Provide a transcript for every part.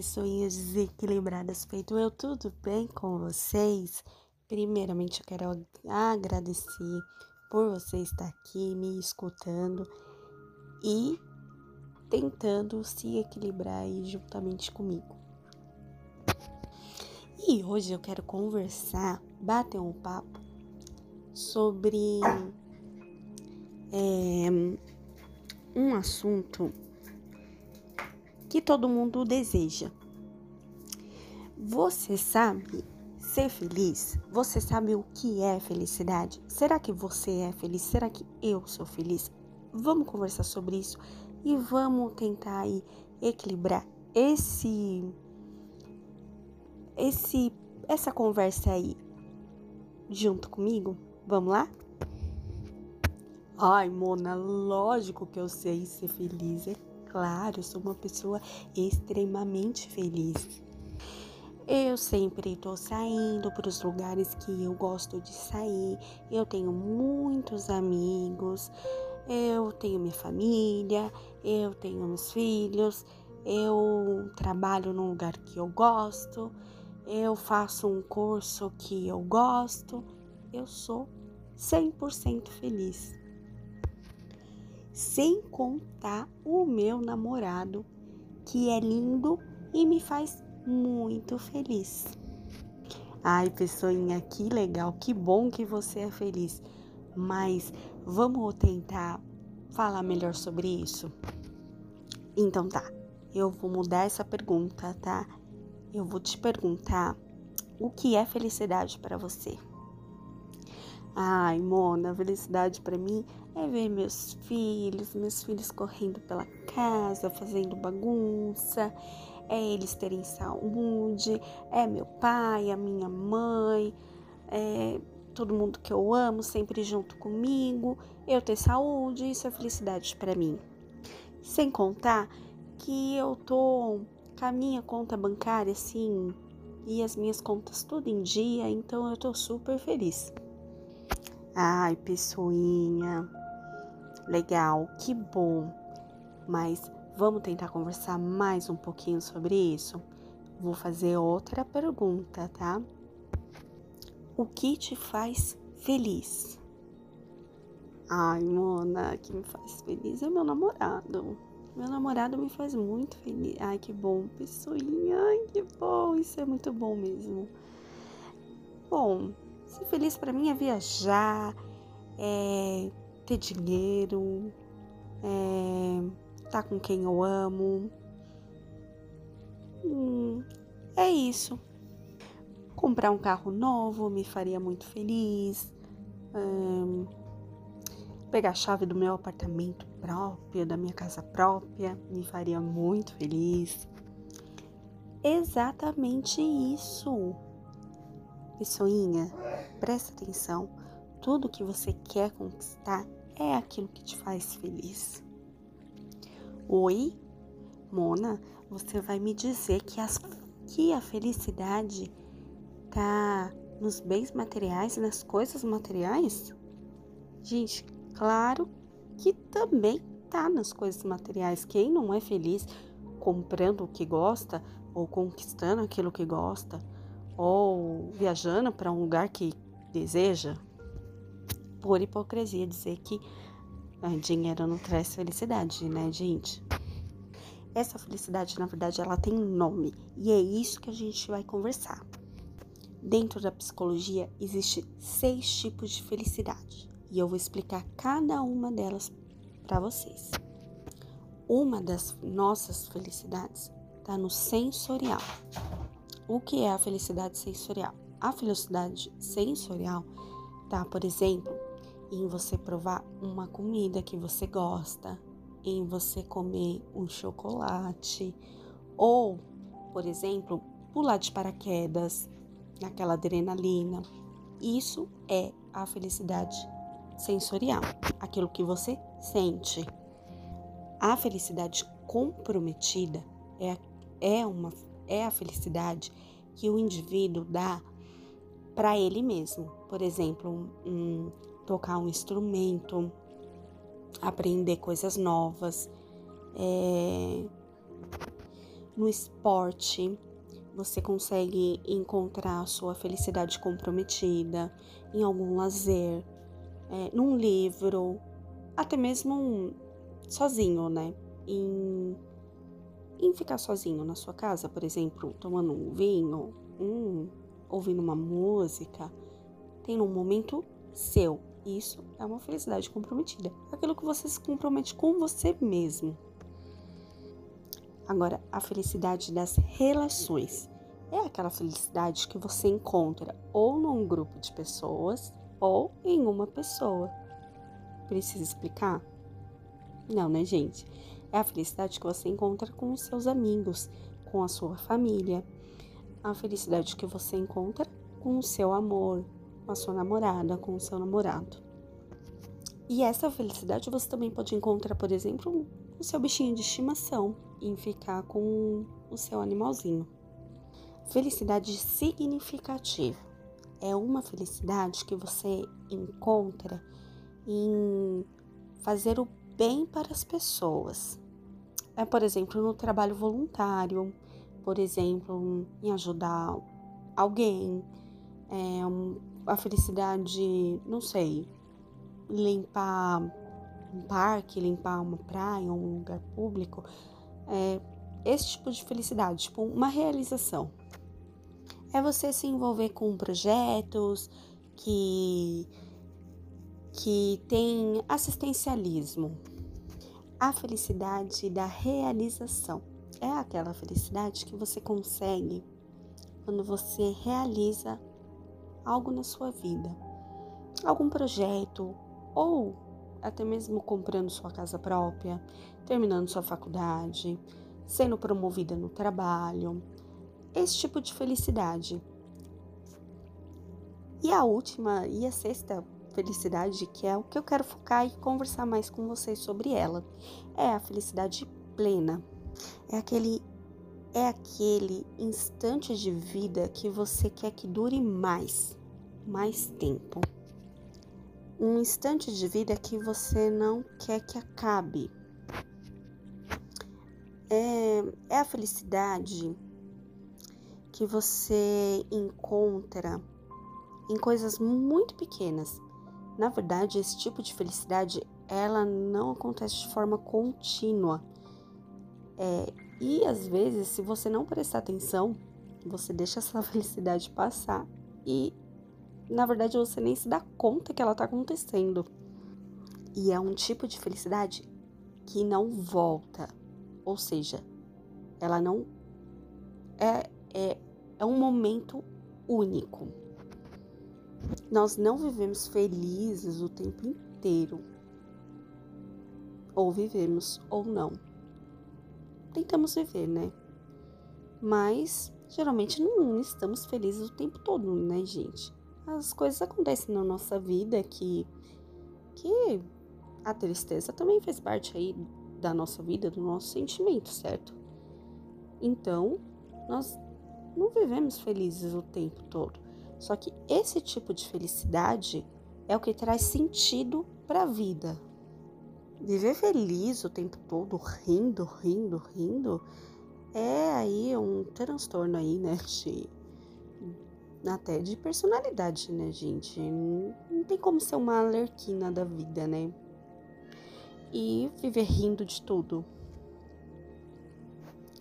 pessoinhas desequilibradas feito eu, tudo bem com vocês? Primeiramente eu quero agradecer por você estar aqui me escutando e tentando se equilibrar aí juntamente comigo. E hoje eu quero conversar, bater um papo sobre é, um assunto que todo mundo deseja. Você sabe ser feliz? Você sabe o que é felicidade? Será que você é feliz? Será que eu sou feliz? Vamos conversar sobre isso e vamos tentar aí equilibrar esse esse essa conversa aí junto comigo? Vamos lá? Ai, Mona, lógico que eu sei ser feliz, é Claro, eu sou uma pessoa extremamente feliz. Eu sempre estou saindo para os lugares que eu gosto de sair. Eu tenho muitos amigos. Eu tenho minha família. Eu tenho meus filhos. Eu trabalho num lugar que eu gosto. Eu faço um curso que eu gosto. Eu sou 100% feliz sem contar o meu namorado, que é lindo e me faz muito feliz. Ai, pessoinha, que legal, que bom que você é feliz. Mas vamos tentar falar melhor sobre isso? Então tá, eu vou mudar essa pergunta, tá? Eu vou te perguntar o que é felicidade para você. Ai, Mona, felicidade para mim é ver meus filhos, meus filhos correndo pela casa, fazendo bagunça, é eles terem saúde, é meu pai, a minha mãe, é todo mundo que eu amo sempre junto comigo, eu ter saúde, isso é felicidade para mim. Sem contar que eu tô com a minha conta bancária assim e as minhas contas tudo em dia, então eu tô super feliz. Ai, pessoinha, legal, que bom. Mas vamos tentar conversar mais um pouquinho sobre isso? Vou fazer outra pergunta, tá? O que te faz feliz? Ai, Mona, que me faz feliz é meu namorado. Meu namorado me faz muito feliz. Ai, que bom, pessoinha. Ai, que bom. Isso é muito bom mesmo. Bom, Ser feliz para mim é viajar, é ter dinheiro, é tá com quem eu amo. Hum, é isso. Comprar um carro novo me faria muito feliz. Hum, pegar a chave do meu apartamento próprio, da minha casa própria, me faria muito feliz. Exatamente isso. Pessoinha, presta atenção. Tudo que você quer conquistar é aquilo que te faz feliz. Oi, Mona, você vai me dizer que, as, que a felicidade tá nos bens materiais e nas coisas materiais? Gente, claro que também tá nas coisas materiais. Quem não é feliz comprando o que gosta ou conquistando aquilo que gosta? ou viajando para um lugar que deseja, por hipocrisia dizer que dinheiro não traz felicidade, né, gente? Essa felicidade, na verdade, ela tem nome e é isso que a gente vai conversar. Dentro da psicologia, existe seis tipos de felicidade e eu vou explicar cada uma delas para vocês. Uma das nossas felicidades está no sensorial. O que é a felicidade sensorial? A felicidade sensorial tá, por exemplo, em você provar uma comida que você gosta, em você comer um chocolate, ou, por exemplo, pular de paraquedas, naquela adrenalina. Isso é a felicidade sensorial, aquilo que você sente. A felicidade comprometida é, é uma é a felicidade que o indivíduo dá para ele mesmo. Por exemplo, um, tocar um instrumento, aprender coisas novas, é, no esporte, você consegue encontrar a sua felicidade comprometida em algum lazer, é, num livro, até mesmo sozinho, né? Em, em ficar sozinho na sua casa, por exemplo, tomando um vinho, hum, ouvindo uma música, tendo um momento seu. Isso é uma felicidade comprometida. Aquilo que você se compromete com você mesmo. Agora, a felicidade das relações é aquela felicidade que você encontra ou num grupo de pessoas ou em uma pessoa. Precisa explicar? Não, né, gente? É a felicidade que você encontra com os seus amigos, com a sua família. A felicidade que você encontra com o seu amor, com a sua namorada, com o seu namorado. E essa felicidade você também pode encontrar, por exemplo, o seu bichinho de estimação, em ficar com o seu animalzinho. Felicidade significativa é uma felicidade que você encontra em fazer o bem para as pessoas. É, por exemplo, no trabalho voluntário, por exemplo, em ajudar alguém, é, a felicidade, não sei, limpar um parque, limpar uma praia, um lugar público, é esse tipo de felicidade, tipo uma realização. É você se envolver com projetos que que tem assistencialismo, a felicidade da realização é aquela felicidade que você consegue quando você realiza algo na sua vida, algum projeto ou até mesmo comprando sua casa própria, terminando sua faculdade, sendo promovida no trabalho. Esse tipo de felicidade. E a última e a sexta felicidade, que é o que eu quero focar e conversar mais com vocês sobre ela. É a felicidade plena. É aquele é aquele instante de vida que você quer que dure mais, mais tempo. Um instante de vida que você não quer que acabe. É, é a felicidade que você encontra em coisas muito pequenas, na verdade, esse tipo de felicidade ela não acontece de forma contínua. É, e às vezes, se você não prestar atenção, você deixa essa felicidade passar e na verdade você nem se dá conta que ela está acontecendo. E é um tipo de felicidade que não volta. Ou seja, ela não é, é, é um momento único. Nós não vivemos felizes o tempo inteiro. Ou vivemos ou não. Tentamos viver, né? Mas geralmente não estamos felizes o tempo todo, né, gente? As coisas acontecem na nossa vida que que a tristeza também faz parte aí da nossa vida, do nosso sentimento, certo? Então, nós não vivemos felizes o tempo todo. Só que esse tipo de felicidade é o que traz sentido para a vida. Viver feliz o tempo todo, rindo, rindo, rindo, é aí um transtorno aí, né, de, até de personalidade, né, gente? Não tem como ser uma alerquina da vida, né? E viver rindo de tudo.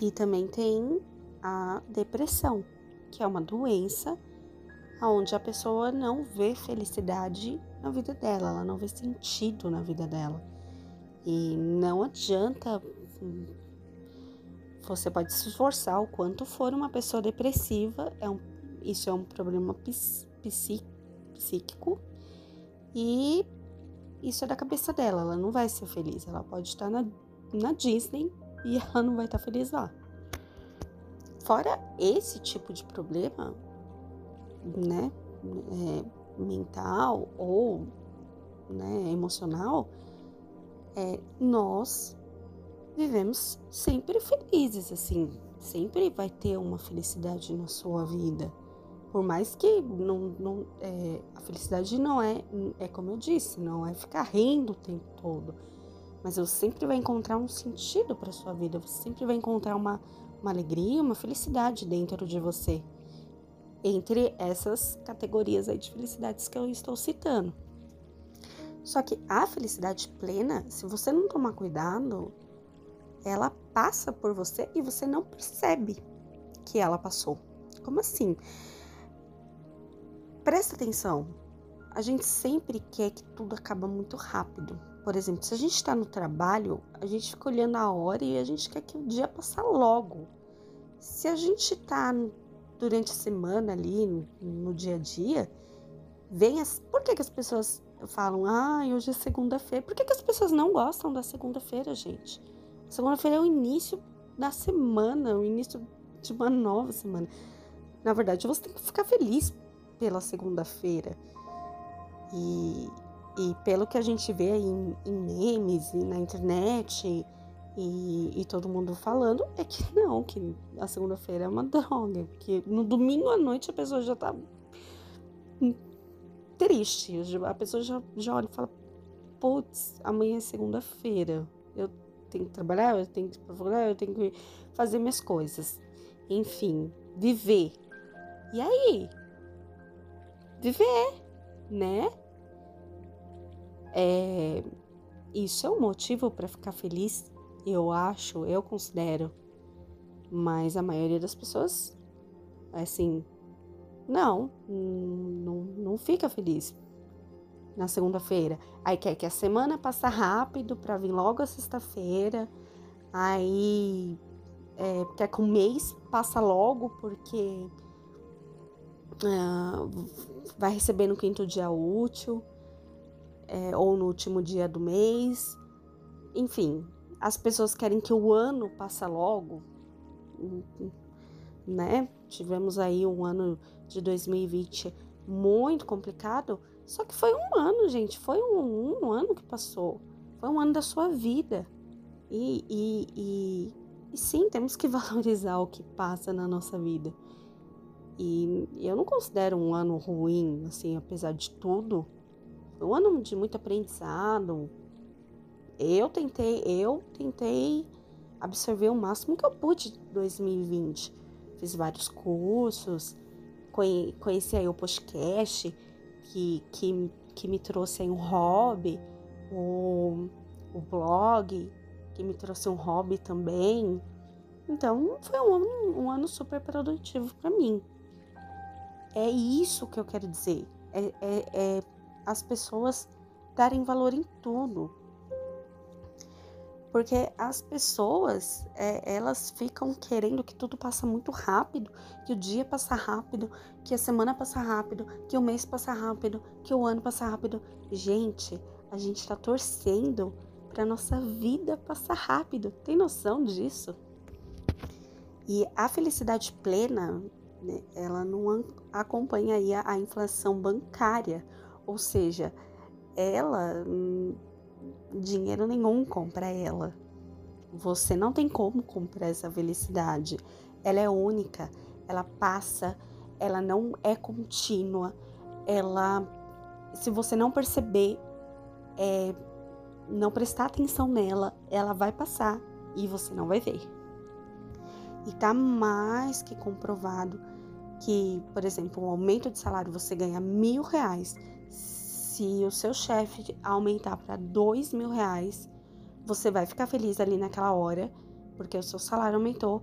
E também tem a depressão, que é uma doença onde a pessoa não vê felicidade na vida dela, ela não vê sentido na vida dela. E não adianta. Você pode se esforçar o quanto for uma pessoa depressiva, é um, isso é um problema psíquico e isso é da cabeça dela, ela não vai ser feliz. Ela pode estar na, na Disney e ela não vai estar feliz lá. Fora esse tipo de problema, né, é, mental ou né, emocional, é, nós vivemos sempre felizes, assim, sempre vai ter uma felicidade na sua vida. Por mais que não, não é, a felicidade não é, é como eu disse, não é ficar rindo o tempo todo. Mas você sempre vai encontrar um sentido para sua vida, você sempre vai encontrar uma, uma alegria, uma felicidade dentro de você. Entre essas categorias aí de felicidades que eu estou citando. Só que a felicidade plena, se você não tomar cuidado, ela passa por você e você não percebe que ela passou. Como assim? Presta atenção. A gente sempre quer que tudo acaba muito rápido. Por exemplo, se a gente está no trabalho, a gente fica olhando a hora e a gente quer que o dia passe logo. Se a gente está durante a semana ali, no, no, dia a dia, vem as. Por que, que as pessoas falam, ah, hoje é segunda-feira? Por que, que as pessoas não gostam da segunda-feira, gente? Segunda-feira é o início da semana, o início de uma nova semana. Na verdade, você tem que ficar feliz pela segunda-feira. E e pelo que a gente vê aí em, em memes e na internet e, e, todo mundo falando, é que não, que a segunda-feira é uma droga. Porque no domingo à noite a pessoa já tá triste. A pessoa já, já olha e fala: putz, amanhã é segunda-feira. Eu tenho que trabalhar, eu tenho que trabalhar, eu tenho que fazer minhas coisas. Enfim, viver. E aí? Viver, né? É, isso é um motivo para ficar feliz, eu acho, eu considero. Mas a maioria das pessoas, assim, não, não, não fica feliz na segunda-feira. Aí quer que a semana passe rápido para vir logo a sexta-feira. Aí é, quer que o mês passa logo porque uh, vai receber no quinto dia útil é, ou no último dia do mês. Enfim, as pessoas querem que o ano passe logo, né? Tivemos aí um ano de 2020 muito complicado, só que foi um ano, gente, foi um, um ano que passou, foi um ano da sua vida. E, e, e, e sim, temos que valorizar o que passa na nossa vida. E eu não considero um ano ruim, assim, apesar de tudo. Foi um ano de muito aprendizado. Eu tentei, eu tentei absorver o máximo que eu pude de 2020. Fiz vários cursos, conheci aí o podcast, que, que, que me trouxe aí um hobby, o, o blog, que me trouxe um hobby também. Então, foi um ano, um ano super produtivo para mim. É isso que eu quero dizer. É, é, é as pessoas darem valor em tudo. Porque as pessoas, é, elas ficam querendo que tudo passa muito rápido, que o dia passa rápido, que a semana passa rápido, que o mês passa rápido, que o ano passa rápido. Gente, a gente está torcendo para nossa vida passar rápido. Tem noção disso? E a felicidade plena, né, ela não acompanha a inflação bancária ou seja, ela, hum, dinheiro nenhum compra ela. Você não tem como comprar essa felicidade. Ela é única, ela passa, ela não é contínua. Ela, se você não perceber, é, não prestar atenção nela, ela vai passar e você não vai ver. E tá mais que comprovado que, por exemplo, um aumento de salário você ganha mil reais se o seu chefe aumentar para dois mil reais, você vai ficar feliz ali naquela hora, porque o seu salário aumentou,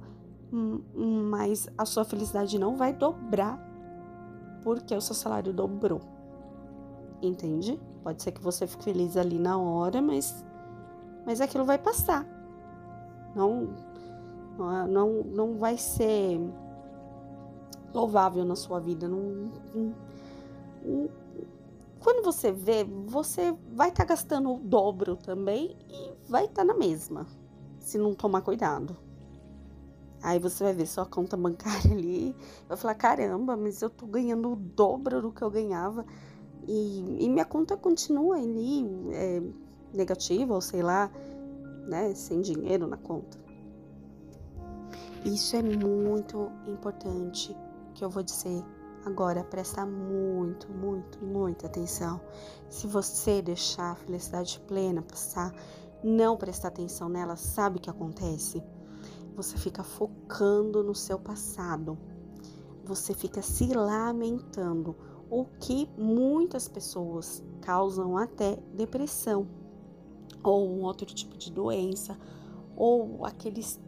hum, mas a sua felicidade não vai dobrar porque o seu salário dobrou. Entende? Pode ser que você fique feliz ali na hora, mas, mas aquilo vai passar. Não, não, não vai ser louvável na sua vida. Não, não, quando você vê, você vai estar tá gastando o dobro também e vai estar tá na mesma, se não tomar cuidado. Aí você vai ver sua conta bancária ali, vai falar: caramba, mas eu tô ganhando o dobro do que eu ganhava e, e minha conta continua ali é, negativa, ou sei lá, né, sem dinheiro na conta. Isso é muito importante que eu vou dizer Agora, presta muito, muito, muita atenção. Se você deixar a felicidade plena passar, não prestar atenção nela, sabe o que acontece? você fica focando no seu passado, você fica se lamentando, o que muitas pessoas causam até depressão ou um outro tipo de doença ou aqueles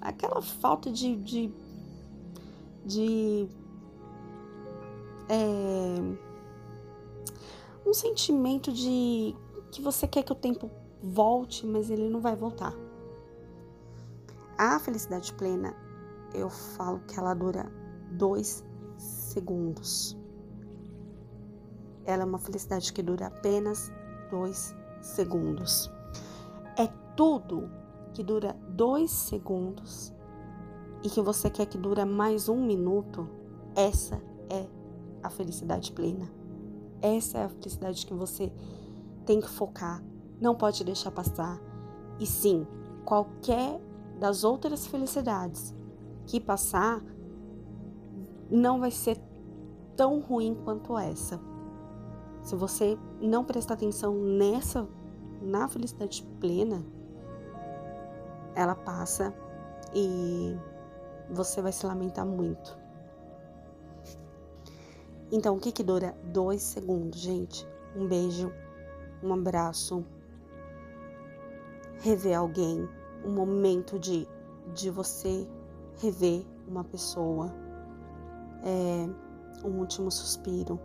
aquela falta de, de, de é, um sentimento de que você quer que o tempo volte, mas ele não vai voltar. A felicidade plena, eu falo que ela dura dois segundos. Ela é uma felicidade que dura apenas dois segundos. É tudo que dura dois segundos e que você quer que dure mais um minuto. Essa é a felicidade plena. Essa é a felicidade que você tem que focar, não pode deixar passar. E sim, qualquer das outras felicidades que passar não vai ser tão ruim quanto essa. Se você não prestar atenção nessa, na felicidade plena, ela passa e você vai se lamentar muito. Então, o que que dura? Dois segundos, gente? Um beijo, um abraço, rever alguém, um momento de, de você rever uma pessoa, é, um último suspiro,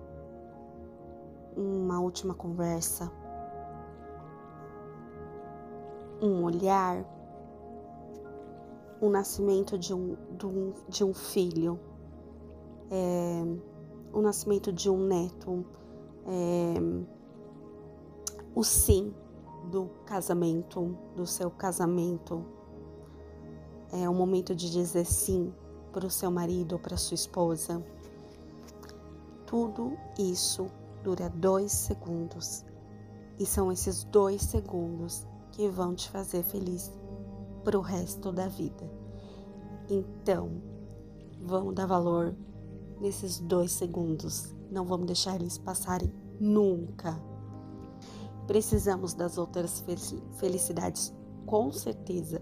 uma última conversa, um olhar, o nascimento de um, de um, de um filho, é, o nascimento de um neto, é, o sim do casamento, do seu casamento. É o momento de dizer sim para o seu marido ou para sua esposa. Tudo isso dura dois segundos. E são esses dois segundos que vão te fazer feliz para o resto da vida. Então, vamos dar valor nesses dois segundos. Não vamos deixar eles passarem nunca. Precisamos das outras felicidades, com certeza.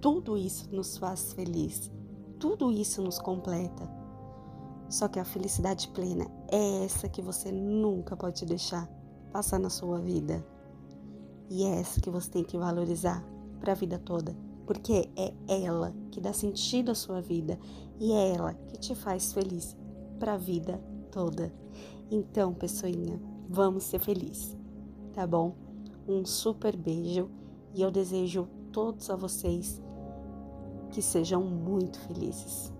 Tudo isso nos faz feliz, tudo isso nos completa. Só que a felicidade plena é essa que você nunca pode deixar passar na sua vida. E é essa que você tem que valorizar para a vida toda, porque é ela que dá sentido à sua vida e é ela que te faz feliz para a vida toda. Então, pessoinha, vamos ser felizes tá bom? Um super beijo e eu desejo todos a vocês que sejam muito felizes.